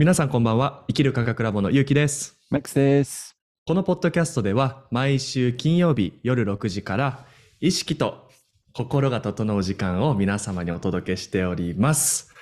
皆さんこんばんは。生きる科学ラボのゆうきです。マックスです。このポッドキャストでは毎週金曜日夜6時から意識と心が整う時間を皆様にお届けしております。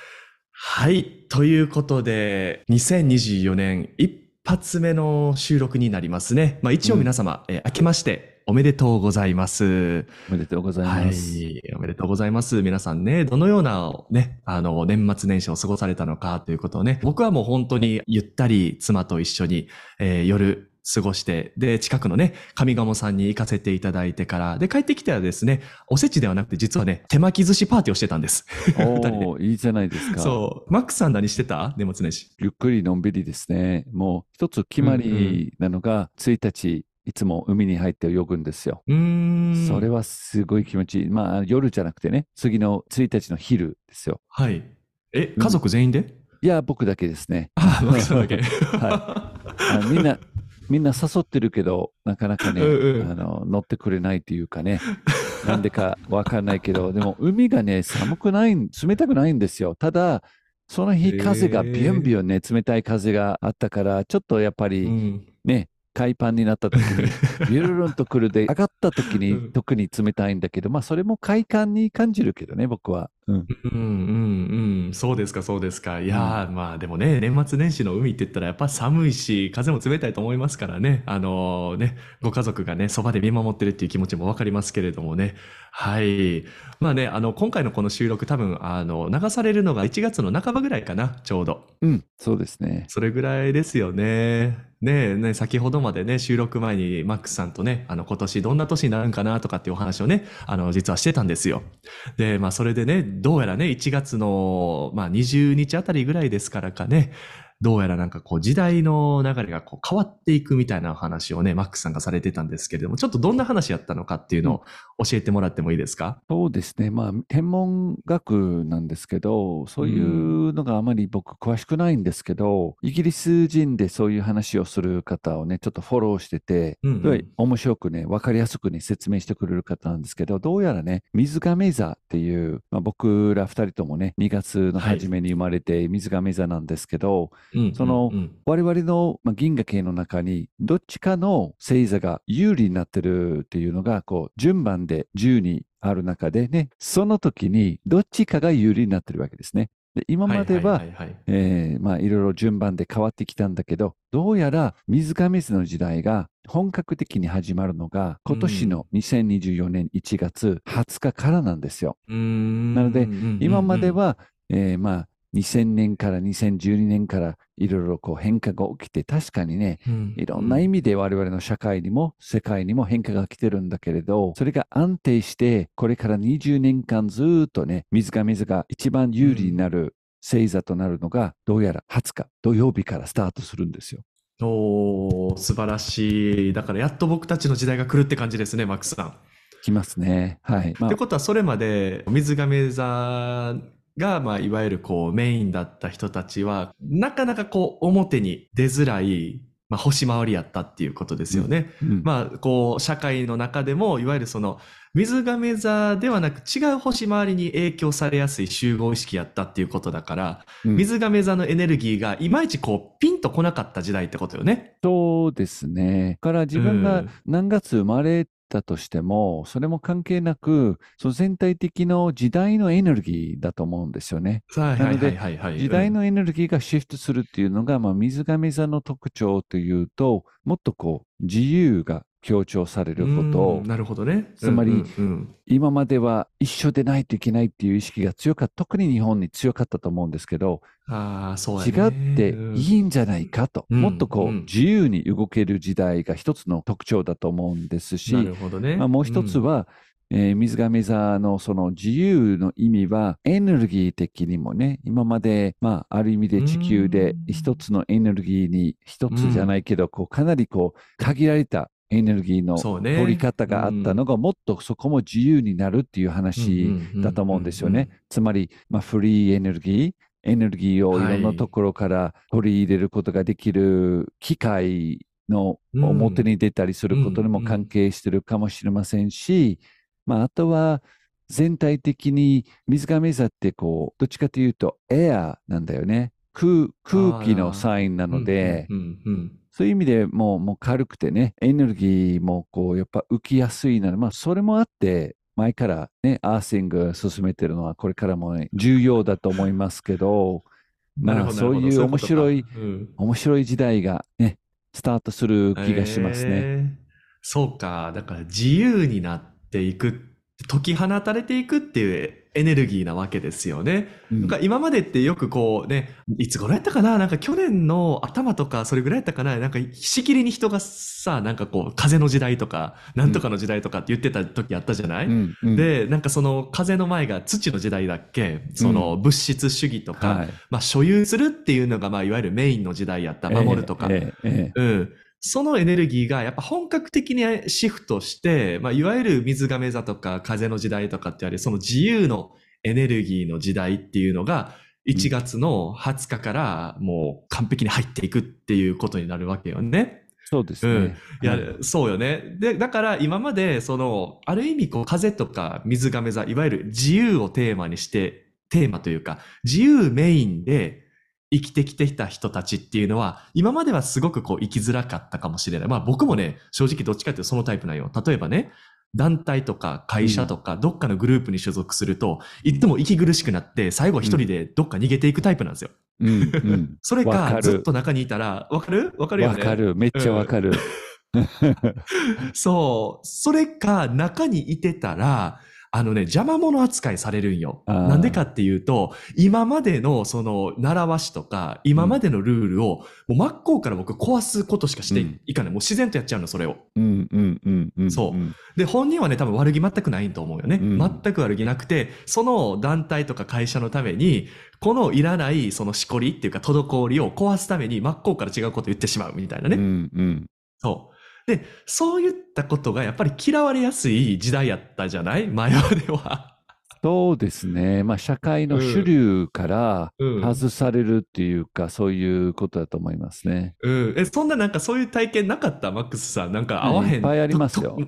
はい。ということで、2024年一発目の収録になりますね。まあ一応皆様、えー明けましておめでとうございます。おめでとうございはます。い。おめでとうございます。皆さんね、どのようなね、あの、年末年始を過ごされたのかということをね、僕はもう本当にゆったり妻と一緒に、えー夜過ごして、で、近くのね、上賀茂さんに行かせていただいてから、で、帰ってきたらですね、おせちではなくて実はね、手巻き寿司パーティーをしてたんです。おお、いいじゃないですか。そう。マックさん何してた？年末年始。ゆっくりのんびりですね。もう一つ決まりなのが、1日、いつも海に入って泳ぐんですよ。それはすごい気持ちいい。まあ、夜じゃなくてね、次の1日の昼ですよ。はい。え、家族全員で、いや、僕だけですね。あ、マックさんだけ。あみんな、みんな誘ってるけど、なかなかね、うんうんあの乗ってくれないというかね、なんでかわかんないけど、でも海がね、寒くない、冷たくないんですよ。ただ、その日、風がビュンビュンね、冷たい風があったから、ちょっとやっぱうりん。ね、海パンになった時に、ビュルルンとくるで、上がった時うんに特に冷たいんだけど、まあ、それも快感に感じるけどね、僕は。うん。うんうんうん。そうですか、そうですか。いやー、まあでもね、年末年始の海って言ったらやっぱ寒いし、風も冷たいと思いますからね。あのね、ご家族がね、そばで見守ってるっていう気持ちもわかりますけれどもね。はい。まあね、あの、今回のこの収録多分、あの、流されるのが1月の半ばぐらいかな、ちょうど。うん、そうですね。それぐらいですよね。ねえ、ねえ先ほどまでね、収録前にマックスさんとね、あの、今年どんな年になるんかなとかっていうお話をね、あの、実はしてたんですよ。で、まあ、それでね、どうやらね、1月の、まあ、20日あたりぐらいですからかね、どうやらなんかこう、時代の流れがこう変わっていくみたいな話をね、マックスさんがされてたんですけれども、ちょっとどんな話やったのかっていうのを教えてもらってもいいですか？そうですね。まあ、天文学なんですけど、そういうのがあまり僕詳しくないんですけど、イギリス人でそういう話をする方をね、ちょっとフォローしてて、うんうん。面白くね、わかりやすくね、説明してくれる方なんですけど、どうやらね、水亀座っていう、まあ、僕ら二人ともね、2月の初めに生まれて水亀座なんですけど、うんその我々の、まあ、銀河系の中にどっちかの星座が有利になってるっていうのがこう順番で10にある中でねその時にどっちかが有利になってるわけですね。で今までは、いろいろ順番で変わってきたんだけどどうやら水亀座の時代が本格的に始まるのが今年の2024年1月20日からなんですよ。なので今までは、えーまあ2000年から2012年からいろいろこう変化が起きて確かにねうんいろんな意味で我々の社会にも世界にも変化が来てるんだけれどそれが安定してこれから20年間ずーっとね水亀座が一番有利になる星座となるのがどうやら20日土曜日からスタートするんですよ。おー素晴らしい。だからやっと僕たちの時代が来るって感じですね、マックスさん。きますね。はい。まあってことはそれまで水亀座が、まあ、いわゆるこうメインだった人たちはなかなかこう表に出づらい、まあ、星回りやったっていうことですよね。うんまあこう社会の中でもいわゆるその水亀座ではなく違う星回りに影響されやすい集合意識やったっていうことだから、うん水亀座のエネルギーがいまいちこうピンとこなかった時代ってことよね。そうですね。だから自分がうん何月生まれたとしても、それも関係なく、その全体的の時代のエネルギーだと思うんですよね。なので。時代のエネルギーがシフトするっていうのが、まあ、水亀座の特徴というと、もっとこう、自由が強調されることを。うん、なるほどね。つまりうんうん。うん今までは一緒でないといけないっていう意識が強かった、特に日本に強かったと思うんですけど、ああ、そうね。ってうんいいんじゃないかと、うんもっとこう、うん。自由に動ける時代が一つの特徴だと思うんですし、なるほどね。まあ、もう一つは、えー水亀座のその自由の意味はエネルギー的にもね、今まで、まあ、ある意味で地球でうん。一つのエネルギーに一つじゃないけど、こうかなりこう限られたエネルギーの取り方があったのが、もっとそこも自由になるっていう話だと思うんですよね。つまり、まあ、フリーエネルギー、エネルギーをいろんなところから取り入れることができる機会のうん表に出たりすることにも関係してるかもしれませんし、まあ、あとは全体的に水亀座ってこう、どっちかというとエアなんだよね。空空気のサインなので、うんうんうんそういう意味でもうもう軽くてね、エネルギーもこうやっぱ浮きやすいので、まあそれもあって、前からね、アーシング進めてるのはこれからも、ね、重要だと思いますけど、まあそういう面白い、、ういうことか面白い時代がね、スタートする気がしますね。えーそうか。だから自由になっていく、解き放たれていくっていうエネルギーなわけですよね。うん。なんか今までってよくこうね、いつ頃やったかな？なんか去年の頭とかそれぐらいやったかな？なんかしきりに人がさ、なんかこう風の時代とか、なんとかの時代とかって言ってた時あったじゃない、うん。うん。で、なんかその風の前が土の時代だっけ？その物質主義とか、はい、まあ所有するっていうのがまあいわゆるメインの時代やった。守るとか。ええ。ええ。うん。そのエネルギーがやっぱ本格的にシフトして、まあ、いわゆる水亀座とか風の時代とかってあれ、その自由のエネルギーの時代っていうのが、1月の20日からもう完璧に入っていくっていうことになるわけよね。そうですね。うんいや、はいそうよね。で、だから今まで、その、ある意味こう、風とか水亀座、いわゆる自由をテーマにして、テーマというか、自由メインで生きてきてきた人たちっていうのは、今まではすごくこう、生きづらかったかもしれない。まあ僕もね、正直どっちかっていうとそのタイプなんよ。例えばね、団体とか会社とか、どっかのグループに所属すると、いっても息苦しくなって、最後は一人でどっか逃げていくタイプなんですよ。うんうん それか、ずっと中にいたら、わかる？わかるよね。わかる。めっちゃわかる。そう。それか、中にいてたら、あのね、邪魔者扱いされるんよ。なんでかっていうと、今までのその習わしとか、今までのルールを、もう真っ向から僕壊すことしかしていかない。もう自然とやっちゃうの、それを。うんうんうんうん。そうんで、本人はね、多分悪気全くないと思うよね。うん全く悪気なくて、その団体とか会社のために、このいらないそのしこりっていうか滞りを壊すために真っ向から違うことを言ってしまうみたいなね。うんうん。そう。で、そういったことがやっぱり嫌われやすい時代やったじゃない？前までは。そうですね。まあ、社会の主流からうん外されるっていうか、そういうことだと思いますね。うん。え、そんななんかそういう体験なかった？マックスさん。なんか合わへん。いっぱいありますよと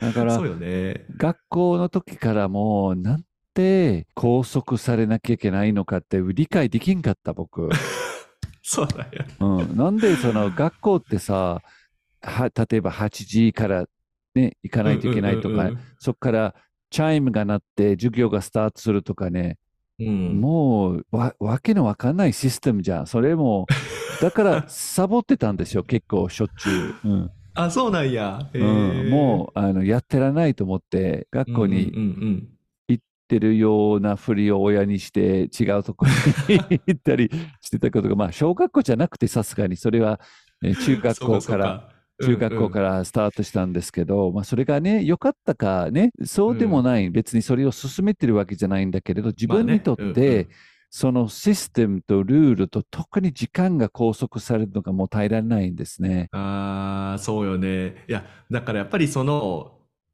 だから そう、よね。学校の時からも、なんて拘束されなきゃいけないのかって理解できんかった、僕。そうだよ。うん、なんでその学校ってさ、は例えば8時からね、行かないといけないとか、そこからチャイムが鳴って授業がスタートするとかね、うん。うん。もうわわけのわかんないシステムじゃん。それも、だから サボってたんですよ、結構しょっちゅう。うんあ、そうなんや。へうーん、もうあのやってらないと思って、学校に行ってるようなふりを親にして、違うところに 行ったりしてたことが、まあ、小学校じゃなくて、さすがにそれは、ね中うん。学校から。中学校かららスタートしたんですけど、まあ、それがね、良かったかね、そうでもない、別にそれを進めてるわけじゃないんだけれど、自分にとって、そのシステムとルールと特に時間が拘束されるのがもう耐えられないんですね。ああ、そうよね。いや、だからやっぱりその、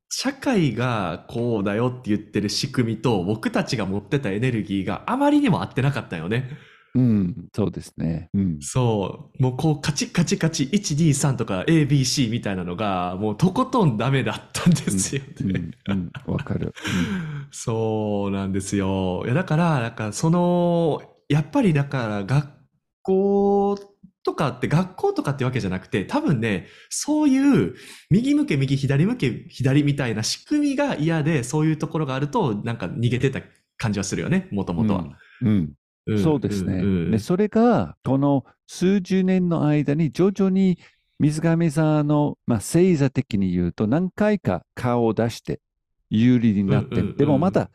社会がこうだよって言ってる仕組みと僕たちが持ってたエネルギーがあまりにも合ってなかったよね。うん、そうですね。うん。そう。もうこうカチッカチカチ1、2、3とか A、B、C みたいなのがもうとことんダメだったんですようんね。うん、わかる。そうなんですよ。いや、だから、なんかその、やっぱりだから学校とかって学校とかってわけじゃなくて、多分ね、そういう右向け右、左向け左みたいな仕組みが嫌で、そういうところがあると、なんか逃げてた感じはするよね、もともとは。うんうんんそうですね。んうんで、それが、この数十年の間に徐々に水亀座の、まあ、星座的に言うと何回か顔を出して有利になって、うんうんうんでもまた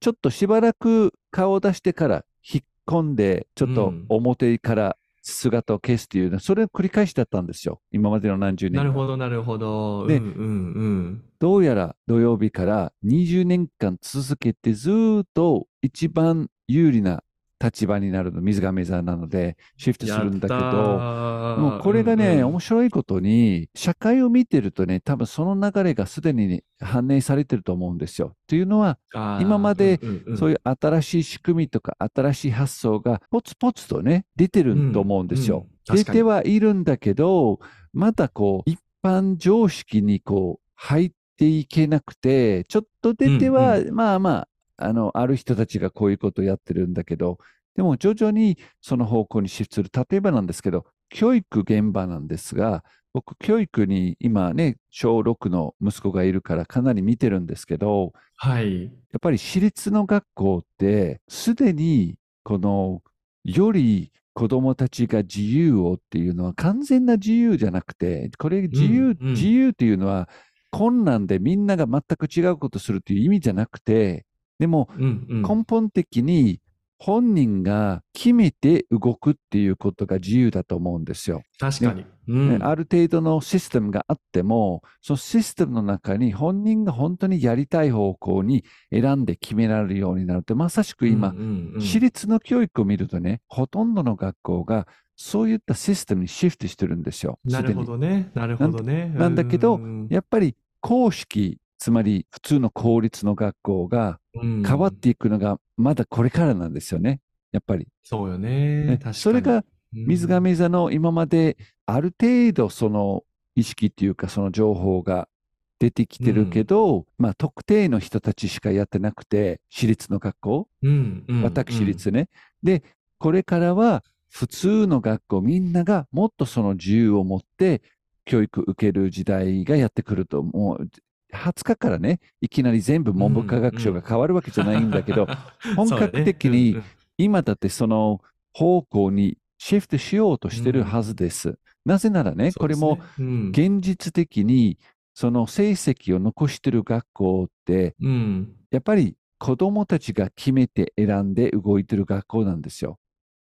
ちょっとしばらく顔を出してから引っ込んで、ちょっとうん表から姿を消すっていうのは、それを繰り返しだったんですよ。今までの何十年間なるほど、なるほど。でうんうんうん。どうやら土曜日から20年間続けてずーっと一番有利な立場になるの、水亀座なので、シフトするんだけど、ー。もうこれがね、うんうん。面白いことに、社会を見てるとね、多分その流れがすでに、ね、反映されてると思うんですよ。というのは、今までうんうんうん。そういう新しい仕組みとか新しい発想がポツポツとね、出てると思うんですよ。うんうん出てはいるんだけど、まだこう、一般常識にこう、入っていけなくて、ちょっと出ては、うん。まあまあ、あの、ある人たちがこういうことをやってるんだけど、でも徐々にその方向にシフトする。例えばなんですけど、教育現場なんですが、僕、教育に今ね、小6の息子がいるからかなり見てるんですけど、はい。やっぱり私立の学校って、すでにこの、より子供たちが自由をっていうのは完全な自由じゃなくて、これ自由、うんうん自由っていうのは困難でみんなが全く違うことするという意味じゃなくて、でもうんうん。根本的に本人が決めて動くっていうことが自由だと思うんですよ。確かに。うねん。ある程度のシステムがあっても、そのシステムの中に本人が本当にやりたい方向に選んで決められるようになると、まさしく今、うんうんうん私立の教育を見るとね、ほとんどの学校がそういったシステムにシフトしてるんですよ。なるほどね。なるほどね。なんだけどうんやっぱり公式、つまり普通の公立の学校がうん変わっていくのがまだこれからなんですよね。やっぱり。そうよね。ね確かに。それがうん水亀座の今まである程度その意識っていうかその情報が出てきてるけど、まあ特定の人たちしかやってなくて、私立の学校、うんうん私立ね。で、これからは普通の学校みんながもっとその自由を持って教育受ける時代がやってくると、もう20日からね、いきなり全部文部科学省が変わるわけじゃないんだけど、本格的にそうだね。今だってその方向にシフトしようとしてるはずです。なぜならね、これも、うんうん。現実的にその成績を残してる学校って、うん。やっぱり子供たちが決めて選んで動いてる学校なんですよ。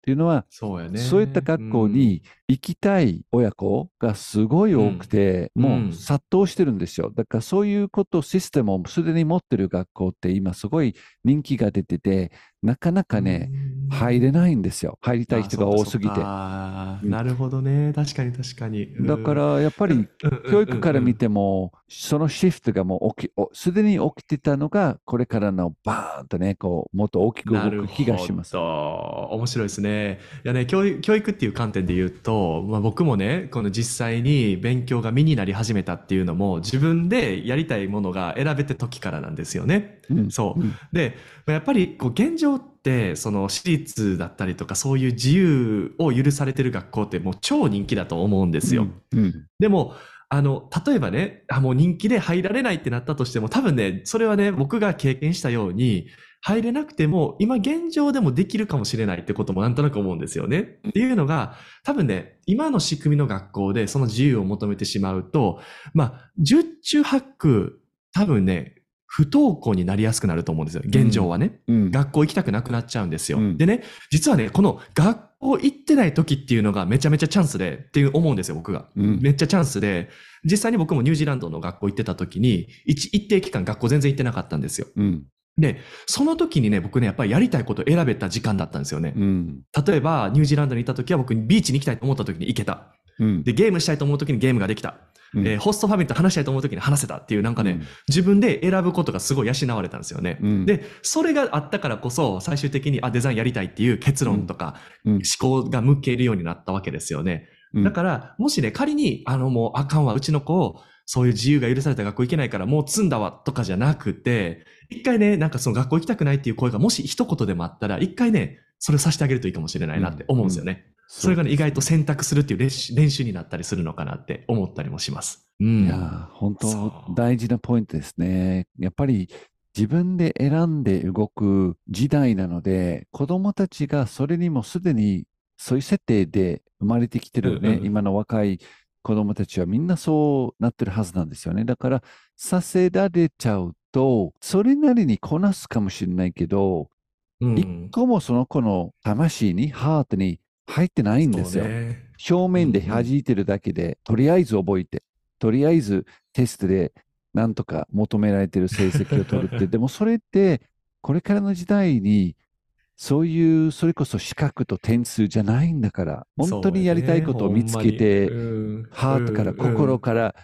っていうのは、そうやね。そういった学校に行きたい親子がすごい多くて、うんもう殺到してるんですよ。だからそういうこと、システムをすでに持ってる学校って今すごい人気が出てて、なかなかね、入れないんですよ。入りたい人が多すぎて。うんなるほどね。確かに確かに。だからやっぱり教育から見ても、そのシフトがもう起き、おすでに起きてたのが、これからのバーンとね、こう、もっと大きくなる動く気がします。ほど面白いですね。いやね、教育、教育っていう観点で言うと、まあ僕もね、この実際に勉強が身になり始めたっていうのも、自分でやりたいものが選べて時からなんですよね。うんそう。うんで、まあやっぱりこう現状って、その私立だったりとか、そういう自由を許されてる学校ってもう超人気だと思うんですよ。うんうんでも、あの、例えばね、あ、もう人気で入られないってなったとしても、多分ね、それはね、僕が経験したように、入れなくても、今現状でもできるかもしれないってこともなんとなく思うんですよね。っていうのが、多分ね、今の仕組みの学校でその自由を求めてしまうと、まあ、十中八九、多分ね、不登校になりやすくなると思うんですよ。現状はね。うん学校行きたくなくなっちゃうんですよ。うんでね、実はね、この学校行ってない時っていうのがめちゃめちゃチャンスでっていう思うんですよ、僕が。うんめっちゃチャンスで、実際に僕もニュージーランドの学校行ってた時に、一一定期間学校全然行ってなかったんですよ。うんで、その時にね、僕ね、やっぱりやりたいことを選べた時間だったんですよね。うん例えば、ニュージーランドにいた時は僕ビーチに行きたいと思った時に行けた。うんで、ゲームしたいと思う時にゲームができた。うん。えーホストファミリーと話したいと思う時に話せたっていうなんかね、自分で選ぶことがすごい養われたんですよね。うん。で、それがあったからこそ、最終的に、あ、デザインやりたいっていう結論とか、うん。思考が向けるようになったわけですよね。うん。だから、もしね、仮に、あの、もう、あかんわ、うちの子、そういう自由が許された学校行けないから、もう積んだわ、とかじゃなくて、一回ね、なんかその学校行きたくないっていう声が、もし一言でもあったら、一回ね、それをさせてあげるといいかもしれないなって思うんですよね。それがね、意外と選択するっていう練習練習になったりするのかなって思ったりもします。うん。いやー、本当大事なポイントですね。やっぱり自分で選んで動く時代なので、子供たちがそれにもすでにそういう設定で生まれてきてるね、うんうん今の若い子供たちはみんなそうなってるはずなんですよね。だから、させられちゃうと、それなりにこなすかもしれないけど、うん一個もその子の魂に、ハートに入ってないんですよ。ね。表面で弾いてるだけで、とりあえず覚えて、とりあえずテストでなんとか求められてる成績を取るって、でもそれって、これからの時代に、そういう、それこそ資格と点数じゃないんだから、本当にやりたいことを見つけて、ハートから、心から、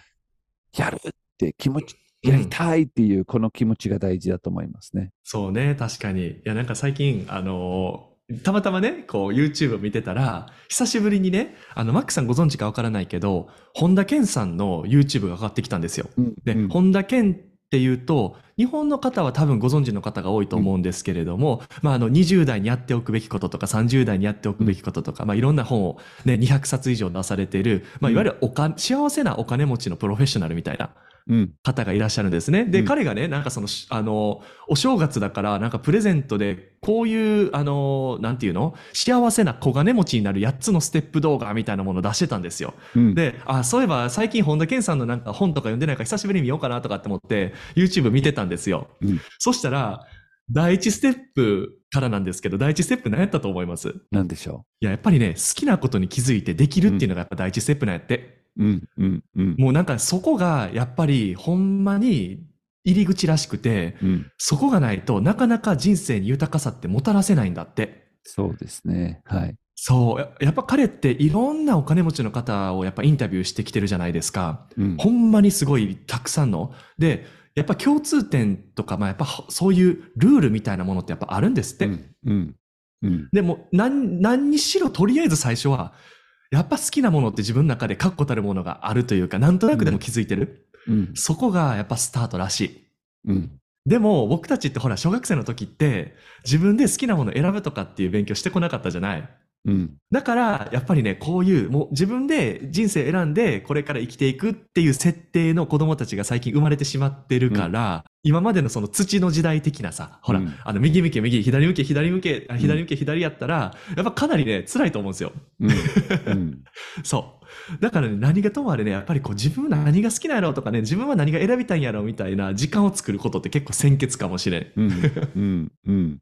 やるって気持ち、やりたいっていう、この気持ちが大事だと思いますね。そうね、確かに。いや、なんか最近、あのーたまたまね、こう YouTube を見てたら、久しぶりにね、あの、マックさんご存知かわからないけど、本田健さんの YouTube が上がってきたんですよ。で、うん本田健っていうと、日本の方は多分ご存知の方が多いと思うんですけれども、まあ、あの、20代にやっておくべきこととか、30代にやっておくべきこととか、まあ、いろんな本をね、200冊以上出されている、まあ、いわゆるおか、幸せなお金持ちのプロフェッショナルみたいなうん。方がいらっしゃるんですね。で、うん彼がね、なんかその、しあの、お正月だから、なんかプレゼントで、こういう、あの、なんていうの？幸せな小金持ちになる8つのステップ動画みたいなものを出してたんですよ。うん。で、あ、そういえば最近本田健さんのなんか本とか読んでないから久しぶりに見ようかなとかって思って、YouTube 見てたんですよ。うんそしたら、第一ステップからなんですけど、第一ステップ何やったと思います？なんでしょいや、やっぱりね、好きなことに気づいてできるっていうのがやっぱ第一ステップなんやって。う。うん。うん。うん。もうなんかそこがやっぱりほんまに入り口らしくて、うん。そこがないとなかなか人生に豊かさってもたらせないんだって。そうですね。はい。そう。ややっぱ彼っていろんなお金持ちの方をやっぱインタビューしてきてるじゃないですか。うん。ほんまにすごいたくさんの。で、やっぱ共通点とか、まあやっぱそういうルールみたいなものってやっぱあるんですって。うん。うん。うん。でも、何、何にしろとりあえず最初は、やっぱ好きなものって自分の中で確固たるものがあるというか、なんとなくでも気づいてる。うん。そこがやっぱスタートらしい。うん。でも僕たちってほら小学生の時って自分で好きなものを選ぶとかっていう勉強してこなかったじゃない。うん。だからやっぱりねこういうもう自分で人生選んでこれから生きていくっていう設定の子供たちが最近生まれてしまってるから、今までのその土の時代的なさほら、うんあの右向け右左向け左向けあ左向け左やったらやっぱかなりね辛いと思うんですよ。うん。うん。そう。だからね、何がともあれね、やっぱりこう自分何が好きなんやろうとかね、自分は何が選びたいんやろうみたいな時間を作ることって結構先決かもしれん。うん。うん。うん。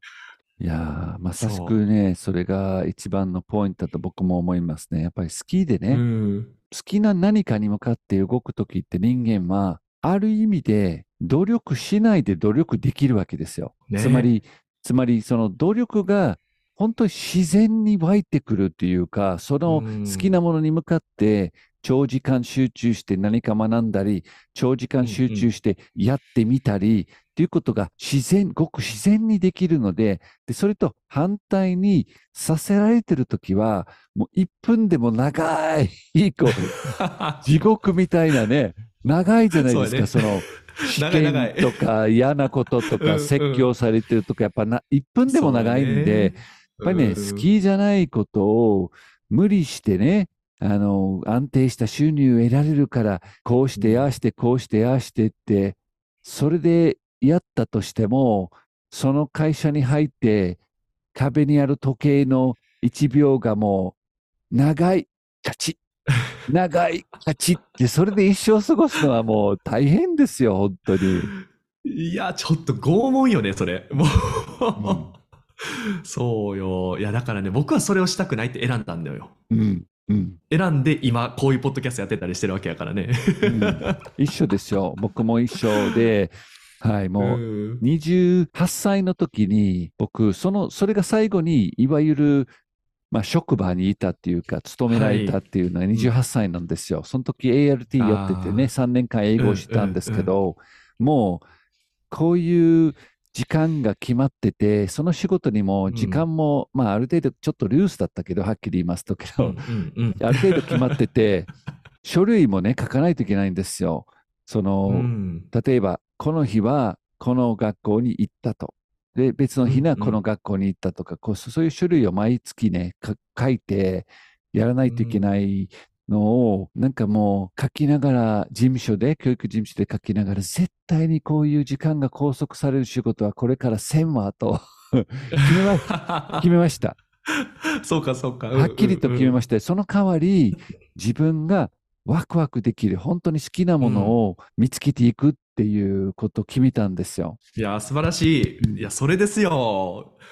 いやーまさしくね、それが一番のポイントだと僕も思いますね。やっぱり好きでね、うん。好きな何かに向かって動くときって人間は、ある意味で努力しないで努力できるわけですよ。ねつまり、つまりその努力が本当に自然に湧いてくるというか、そのうん好きなものに向かって長時間集中して何か学んだり、長時間集中してやってみたり、っていうことが自然、ごく自然にできるので、で、それと反対にさせられてるときは、もう1分でも長い、こう、地獄みたいなね、長いじゃないですか、そ,、そうの、試験とか嫌なこととかうんうん。説教されてるとか、やっぱな1分でも長いんで、やっぱりね、好きじゃないことを無理してね、あの、安定した収入を得られるから、こうして、ああして、こうして、ああしてって、それでやったとしても、その会社に入って、壁にある時計の1秒がもう、長い、カチッ、長い、カチッって、それで一生過ごすのはもう大変ですよ、本当に。いや、ちょっと拷問よね、それ。もう、そうよ。いや、だからね、僕はそれをしたくないって選んだんだよ。うん、うん。選んで今、こういうポッドキャストやってたりしてるわけやからね。うん一緒ですよ。僕も一緒で、はい、もう、うん28歳の時に、僕、その、それが最後に、いわゆる、まあ、職場にいたっていうか、勤められたっていうのは28歳なんですよ。その時 ART やっててね、あー3年間英語をしてたんですけど、もう、こういう時間が決まってて、その仕事にも時間も、まあ、ある程度ちょっとルースだったけど、はっきり言いますとけど、うんうんうん ある程度決まってて、書類もね、書かないといけないんですよ。その、うん例えば、この日はこの学校に行ったと。で、別の日にはうんうんこの学校に行ったとか、こうそういう種類を毎月ね、か書いてやらないといけないのを、なんかもう書きながら、事務所で、教育事務所で書きながら、絶対にこういう時間が拘束される仕事はこれからせんわと 決めま決めました。そうか、そうか。はっきりと決めましして、その代わり、自分がワクワクできる、本当に好きなものを見つけていくっていうことを決めたんですよ。いや、素晴らしい。いや、それですよ。うん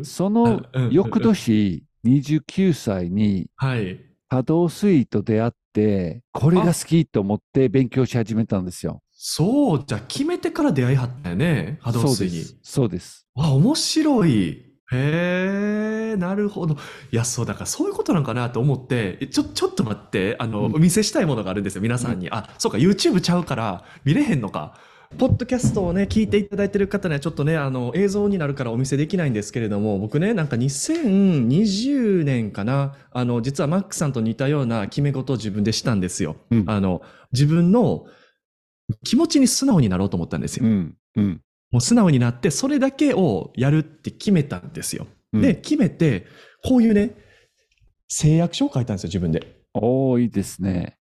で、その翌年、29歳にはい。波動スイート出会って、これが好きと思って勉強し始めたんですよ。そう、じゃあ決めてから出会いはったよね。波動水に。そうです。そうです。わ、面白い。へえ、なるほど。いや、そう、だからそういうことなんかなと思って、えちょ、ちょっと待って、あの、うんお見せしたいものがあるんですよ、皆さんに。あ、そうか、YouTube ちゃうから見れへんのか。ポッドキャストをね、聞いていただいてる方にはちょっとね、あの、映像になるからお見せできないんですけれども、僕ね、なんか2020年かな、あの、実はマックさんと似たような決め事を自分でしたんですよ。うんあの、自分の気持ちに素直になろうと思ったんですよ。うん。うん。もう素直になって、それだけをやるって決めたんですよ。うんで、決めて、こういうね、誓約書を書いたんですよ、自分で。おー、いいですね。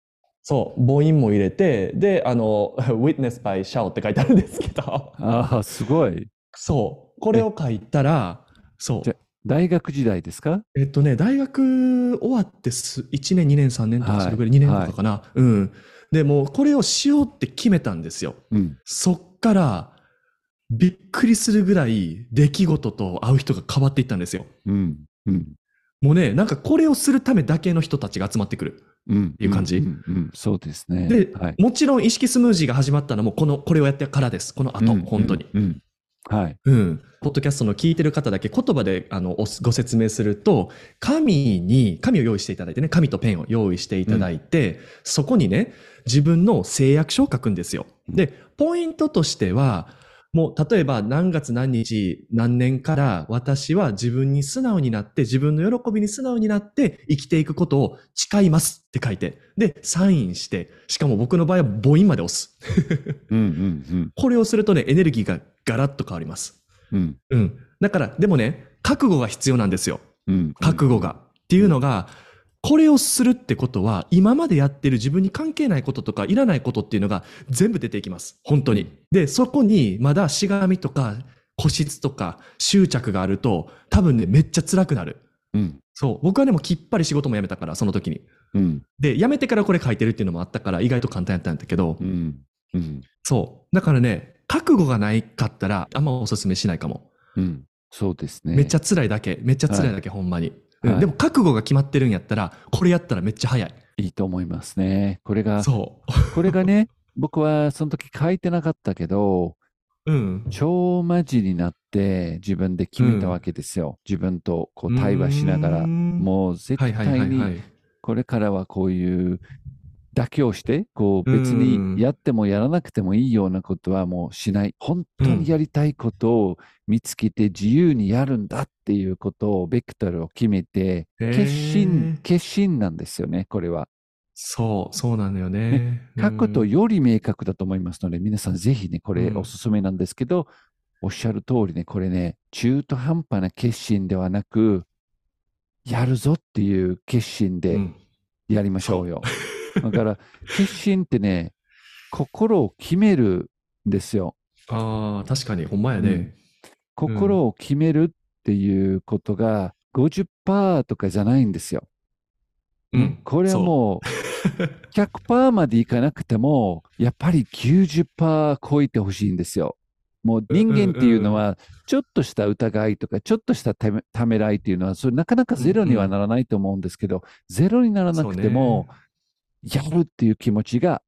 そう、母音も入れて、で、あの、witness by shall って書いてあるんですけど、ああ、すごい。そう、これを書いたら、そう大学時代ですか？えっとね、大学終わってす1年、2年、3年とかそれぐらい、2年とかかな。うん。で、もうこれをしようって決めたんですよ。うん。そっから、びっくりするぐらい出来事と会う人が変わっていったんですよ。うん。うん。もうね、なんかこれをするためだけの人たちが集まってくる。うん。いう感じうんうんうんそうですね。で、はい。もちろん意識スムージーが始まったのもこの、これをやってからです。この後、うん本当に。うんうんはい。うん。ポッドキャストの聞いてる方だけ言葉であのおご説明すると、紙に、紙を用意していただいてね、紙とペンを用意していただいて、そこにね、自分の誓約書を書くんですよ。で、ポイントとしては、もう例えば何月何日何年から私は自分に素直になって自分の喜びに素直になって生きていくことを誓いますって書いて。でサインしてしかも僕の場合は母音まで押す。うんうん これをするとねエネルギーがガラッと変わります。うん。うん。うん。だから、でもね、覚悟が必要なんですよ。うん。覚悟が。っていうのが、これをするってことは、今までやってる自分に関係ないこととか、いらないことっていうのが全部出ていきます。本当に。で、そこにまだしがみとか、固執とか、執着があると、多分ね、めっちゃ辛くなる。うんそう。僕はでもきっぱり仕事も辞めたから、その時に。うんで、辞めてからこれ書いてるっていうのもあったから、意外と簡単やったんだけど、うんうんそう。だからね、覚悟がないかったら、あんまおすすめしないかも。うんそうですね。めっちゃ辛いだけ、めっちゃ辛いだけ、ほんまに。うんはいでも覚悟が決まってるんやったら、これやったらめっちゃ早い。いいと思いますね。これが、そこれがね、僕はその時書いてなかったけど、う。うん。超マジになって自分で決めたわけですよ。自分とこう対話しながら。もう絶対にはい。これからはこういう妥協して、こう別うんにやってもやらなくてもいいようなことはもうしない。本当にやりたいことを見つけて自由にやるんだっていうことを、ベクトルを決めて、決心、決心なんですよね、これは。そう、そうなのよね。書くとうんより明確だと思いますので、皆さんぜひね、これうんおすすめなんですけど、おっしゃる通りね、これね、中途半端な決心ではなく、やるぞっていう決心でうんやりましょうよ。だから、決心ってね、心を決めるんですよ。ああ、確かに、ほんまやね。心を決めるっていうことが50%とかじゃないんですよ。うん。これはもう100%までいかなくても、やっぱり90%超えてほしいんですよ。もう人間っていうのは、ちょっとした疑いとか、ちょっとしたためためらいっていうのは、それなかなかゼロにはならないと思うんですけど、ゼロにならなくても、やるっていう気持ちが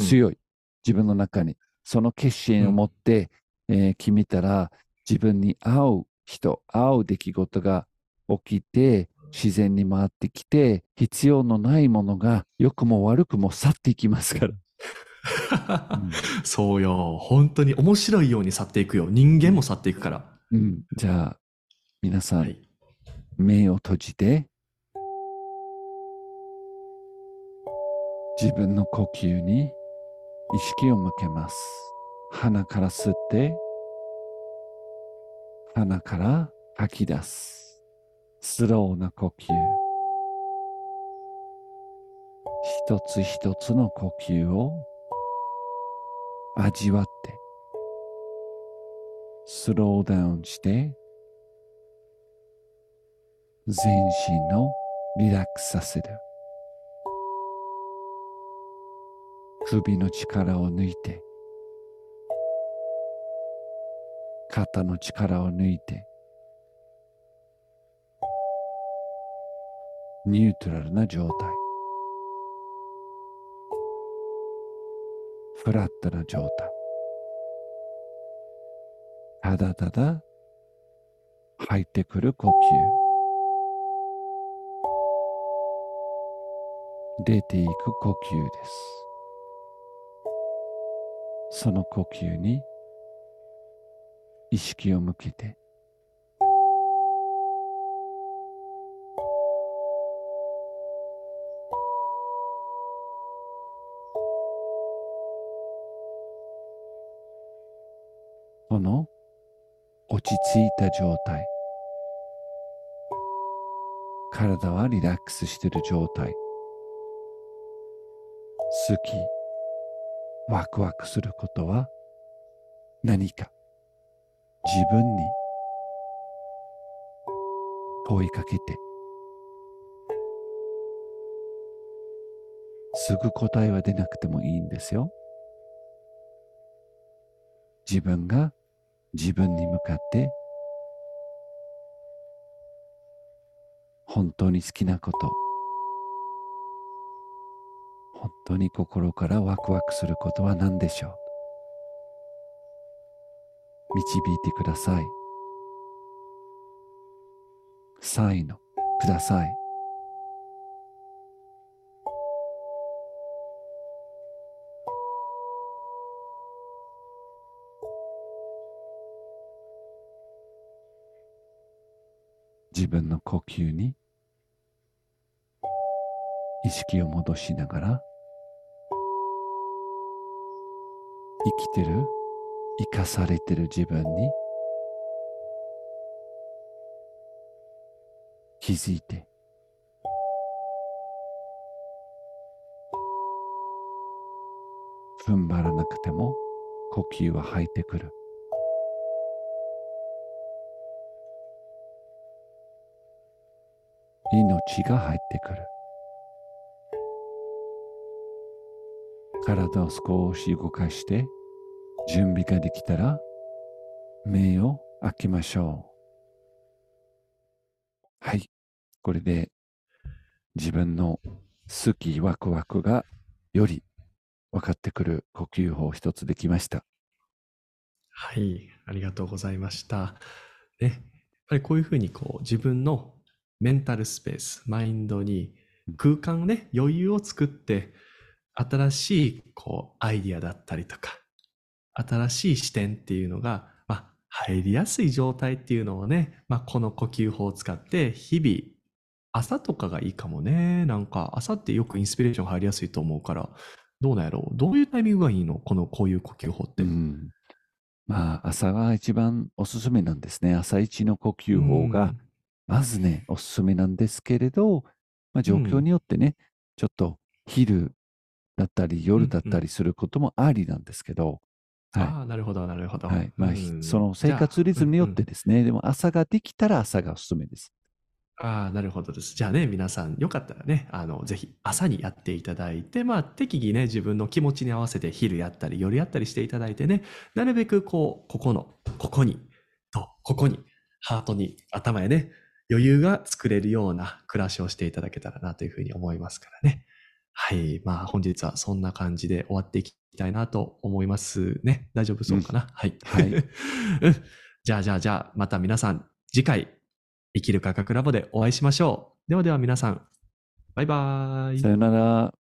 強い。自分の中に。その決心を持って、えー決めたら、自分に合う人、合う出来事が起きて、自然に回ってきて、必要のないものが良くも悪くも去っていきますから。うんそうよ。本当に面白いように去っていくよ。人間も去っていくから。うん、じゃあ、皆さん、はい。目を閉じて、自分の呼吸に意識を向けます。鼻から吸って、鼻から吐き出す。スローな呼吸。一つ一つの呼吸を味わって、スローダウンして、全身のリラックスさせる。首の力を抜いて、肩の力を抜いて、ニュートラルな状態。フラットな状態。ただただ入ってくる呼吸。出ていく呼吸です。その呼吸に意識を向けてこの落ち着いた状態。体はリラックスしている状態。好き、ワクワクすることは何か自分に問いかけてすぐ答えは出なくてもいいんですよ。自分が自分に向かって本当に好きなこと本当に心からワクワクすることは何でしょう？導いてください。サインをください。自分の呼吸に意識を戻しながら生きてる？生かされてる自分に？気づいて。踏ん張らなくても呼吸は吐いてくる。命が入ってくる。体を少し動かして準備ができたら目を開けましょう。はい。これで自分の好きワクワクがより分かってくる呼吸法一つできました。はい、ありがとうございました。ね、やっぱりこういうふうにこう自分のメンタルスペース、マインドに空間ね、余裕を作って、新しいこうアイディアだったりとか、新しい視点っていうのが、まあ、入りやすい状態っていうのをね、まあ、この呼吸法を使って、日々、朝とかがいいかもね。なんか、朝ってよくインスピレーション入りやすいと思うから、どうなんやろう？どういうタイミングがいいの？この、こういう呼吸法って。うん。まあ朝が一番おすすめなんですね。朝一の呼吸法がまずねおすすめなんですけれど、まあ、状況によってね、ちょっと昼だったり夜だったりすることもありなんですけど、はいああ、なるほど、なるほど。はいまあ、うんその生活リズムによってじですね、でも朝ができたら朝がおすすめです。ああ、なるほどです。じゃあね、皆さん、よかったらね、あの、ぜひ朝にやっていただいて、まあ、適宜ね、自分の気持ちに合わせて昼やったり、夜やったりしていただいてね、なるべくこう、ここの、ここに、と、ここに、ハートに、頭へね、余裕が作れるような暮らしをしていただけたらなというふうに思いますからね。はい。まあ、本日はそんな感じで終わっていきたいなと思いますね。大丈夫そうかな、はい。はい うん。じゃあ、じゃあ、じゃあ、また皆さん、次回、生きる科学ラボでお会いしましょう。ではでは皆さん、バイバーイさ。よなら。